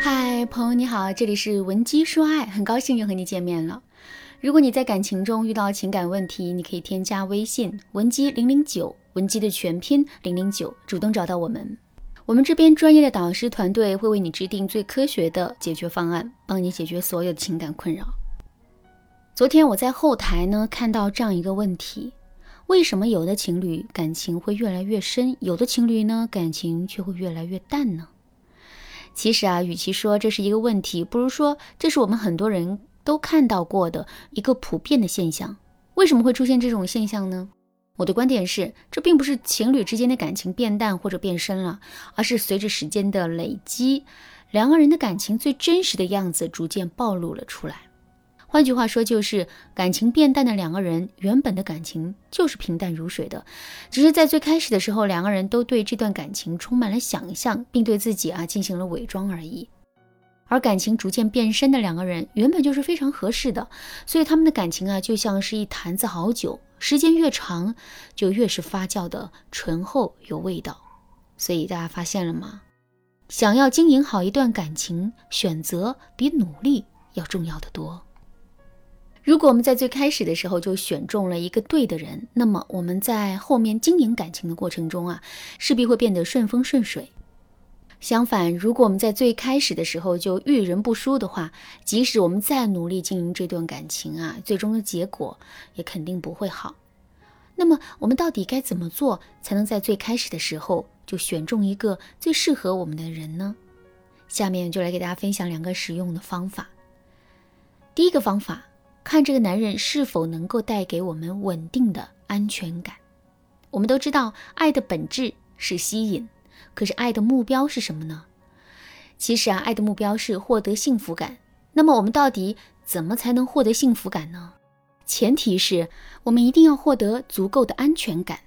嗨，朋友你好，这里是文姬说爱，很高兴又和你见面了。如果你在感情中遇到情感问题，你可以添加微信文姬零零九，文姬的全拼零零九，主动找到我们。我们这边专业的导师团队会为你制定最科学的解决方案，帮你解决所有的情感困扰。昨天我在后台呢看到这样一个问题：为什么有的情侣感情会越来越深，有的情侣呢感情却会越来越淡呢？其实啊，与其说这是一个问题，不如说这是我们很多人都看到过的一个普遍的现象。为什么会出现这种现象呢？我的观点是，这并不是情侣之间的感情变淡或者变深了，而是随着时间的累积，两个人的感情最真实的样子逐渐暴露了出来。换句话说，就是感情变淡的两个人，原本的感情就是平淡如水的，只是在最开始的时候，两个人都对这段感情充满了想象，并对自己啊进行了伪装而已。而感情逐渐变深的两个人，原本就是非常合适的，所以他们的感情啊，就像是一坛子好酒，时间越长，就越是发酵的醇厚有味道。所以大家发现了吗？想要经营好一段感情，选择比努力要重要的多。如果我们在最开始的时候就选中了一个对的人，那么我们在后面经营感情的过程中啊，势必会变得顺风顺水。相反，如果我们在最开始的时候就遇人不淑的话，即使我们再努力经营这段感情啊，最终的结果也肯定不会好。那么，我们到底该怎么做才能在最开始的时候就选中一个最适合我们的人呢？下面就来给大家分享两个实用的方法。第一个方法。看这个男人是否能够带给我们稳定的安全感。我们都知道，爱的本质是吸引，可是爱的目标是什么呢？其实啊，爱的目标是获得幸福感。那么我们到底怎么才能获得幸福感呢？前提是我们一定要获得足够的安全感。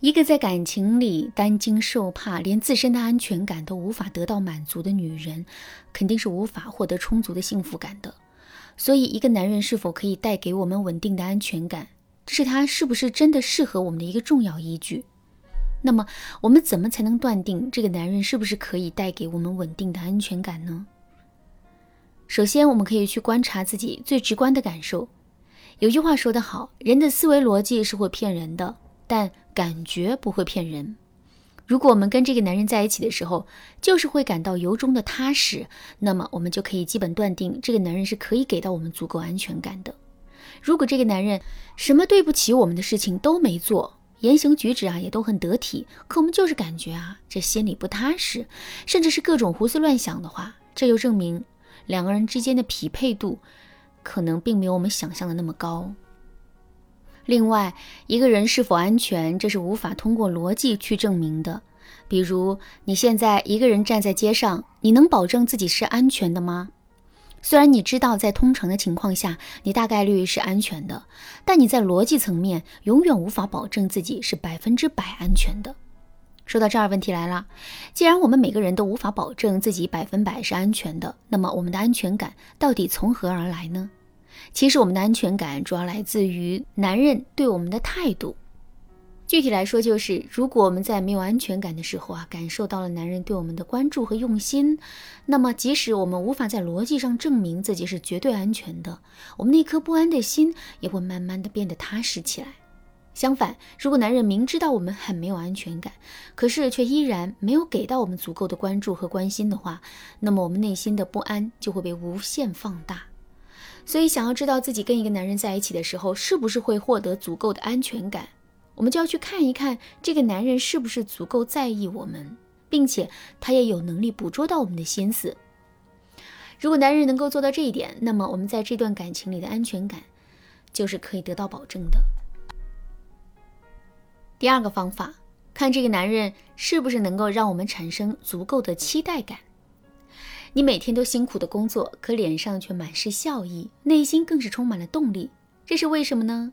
一个在感情里担惊受怕，连自身的安全感都无法得到满足的女人，肯定是无法获得充足的幸福感的。所以，一个男人是否可以带给我们稳定的安全感，这是他是不是真的适合我们的一个重要依据。那么，我们怎么才能断定这个男人是不是可以带给我们稳定的安全感呢？首先，我们可以去观察自己最直观的感受。有句话说得好，人的思维逻辑是会骗人的，但感觉不会骗人。如果我们跟这个男人在一起的时候，就是会感到由衷的踏实，那么我们就可以基本断定这个男人是可以给到我们足够安全感的。如果这个男人什么对不起我们的事情都没做，言行举止啊也都很得体，可我们就是感觉啊这心里不踏实，甚至是各种胡思乱想的话，这就证明两个人之间的匹配度可能并没有我们想象的那么高。另外，一个人是否安全，这是无法通过逻辑去证明的。比如，你现在一个人站在街上，你能保证自己是安全的吗？虽然你知道在通常的情况下，你大概率是安全的，但你在逻辑层面永远无法保证自己是百分之百安全的。说到这儿，问题来了：既然我们每个人都无法保证自己百分百是安全的，那么我们的安全感到底从何而来呢？其实我们的安全感主要来自于男人对我们的态度。具体来说，就是如果我们在没有安全感的时候啊，感受到了男人对我们的关注和用心，那么即使我们无法在逻辑上证明自己是绝对安全的，我们那颗不安的心也会慢慢的变得踏实起来。相反，如果男人明知道我们很没有安全感，可是却依然没有给到我们足够的关注和关心的话，那么我们内心的不安就会被无限放大。所以，想要知道自己跟一个男人在一起的时候，是不是会获得足够的安全感，我们就要去看一看这个男人是不是足够在意我们，并且他也有能力捕捉到我们的心思。如果男人能够做到这一点，那么我们在这段感情里的安全感就是可以得到保证的。第二个方法，看这个男人是不是能够让我们产生足够的期待感。你每天都辛苦的工作，可脸上却满是笑意，内心更是充满了动力。这是为什么呢？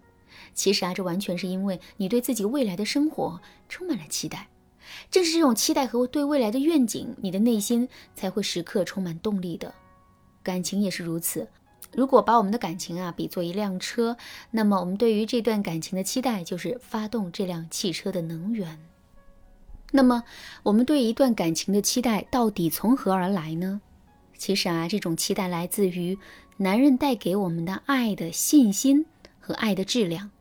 其实啊，这完全是因为你对自己未来的生活充满了期待。正是这种期待和对未来的愿景，你的内心才会时刻充满动力的。感情也是如此。如果把我们的感情啊比作一辆车，那么我们对于这段感情的期待就是发动这辆汽车的能源。那么，我们对一段感情的期待到底从何而来呢？其实啊，这种期待来自于男人带给我们的爱的信心和爱的质量。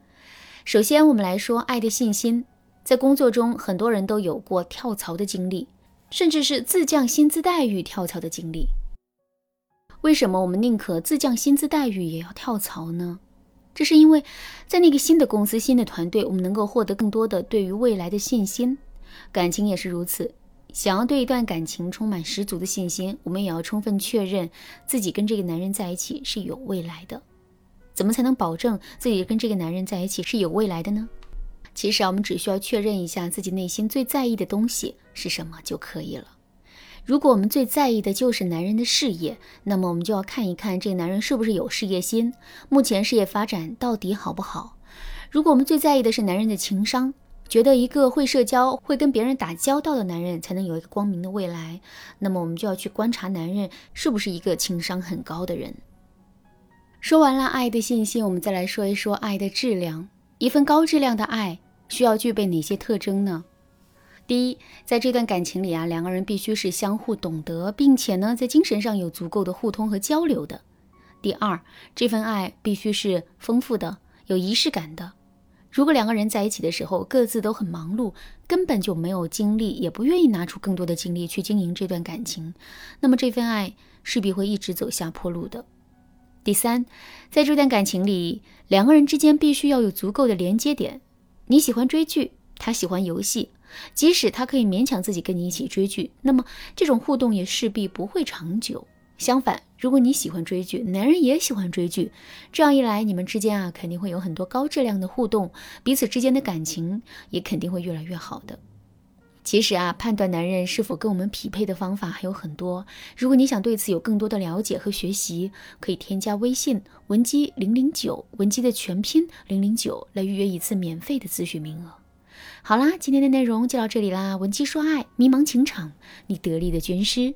首先，我们来说爱的信心。在工作中，很多人都有过跳槽的经历，甚至是自降薪资待遇跳槽的经历。为什么我们宁可自降薪资待遇也要跳槽呢？这是因为，在那个新的公司、新的团队，我们能够获得更多的对于未来的信心。感情也是如此。想要对一段感情充满十足的信心，我们也要充分确认自己跟这个男人在一起是有未来的。怎么才能保证自己跟这个男人在一起是有未来的呢？其实啊，我们只需要确认一下自己内心最在意的东西是什么就可以了。如果我们最在意的就是男人的事业，那么我们就要看一看这个男人是不是有事业心，目前事业发展到底好不好。如果我们最在意的是男人的情商，觉得一个会社交、会跟别人打交道的男人才能有一个光明的未来，那么我们就要去观察男人是不是一个情商很高的人。说完了爱的信息，我们再来说一说爱的质量。一份高质量的爱需要具备哪些特征呢？第一，在这段感情里啊，两个人必须是相互懂得，并且呢，在精神上有足够的互通和交流的。第二，这份爱必须是丰富的、有仪式感的。如果两个人在一起的时候各自都很忙碌，根本就没有精力，也不愿意拿出更多的精力去经营这段感情，那么这份爱势必会一直走下坡路的。第三，在这段感情里，两个人之间必须要有足够的连接点。你喜欢追剧，他喜欢游戏，即使他可以勉强自己跟你一起追剧，那么这种互动也势必不会长久。相反，如果你喜欢追剧，男人也喜欢追剧，这样一来，你们之间啊肯定会有很多高质量的互动，彼此之间的感情也肯定会越来越好的。其实啊，判断男人是否跟我们匹配的方法还有很多。如果你想对此有更多的了解和学习，可以添加微信文姬零零九，文姬的全拼零零九，来预约一次免费的咨询名额。好啦，今天的内容就到这里啦。文姬说爱，迷茫情场，你得力的军师。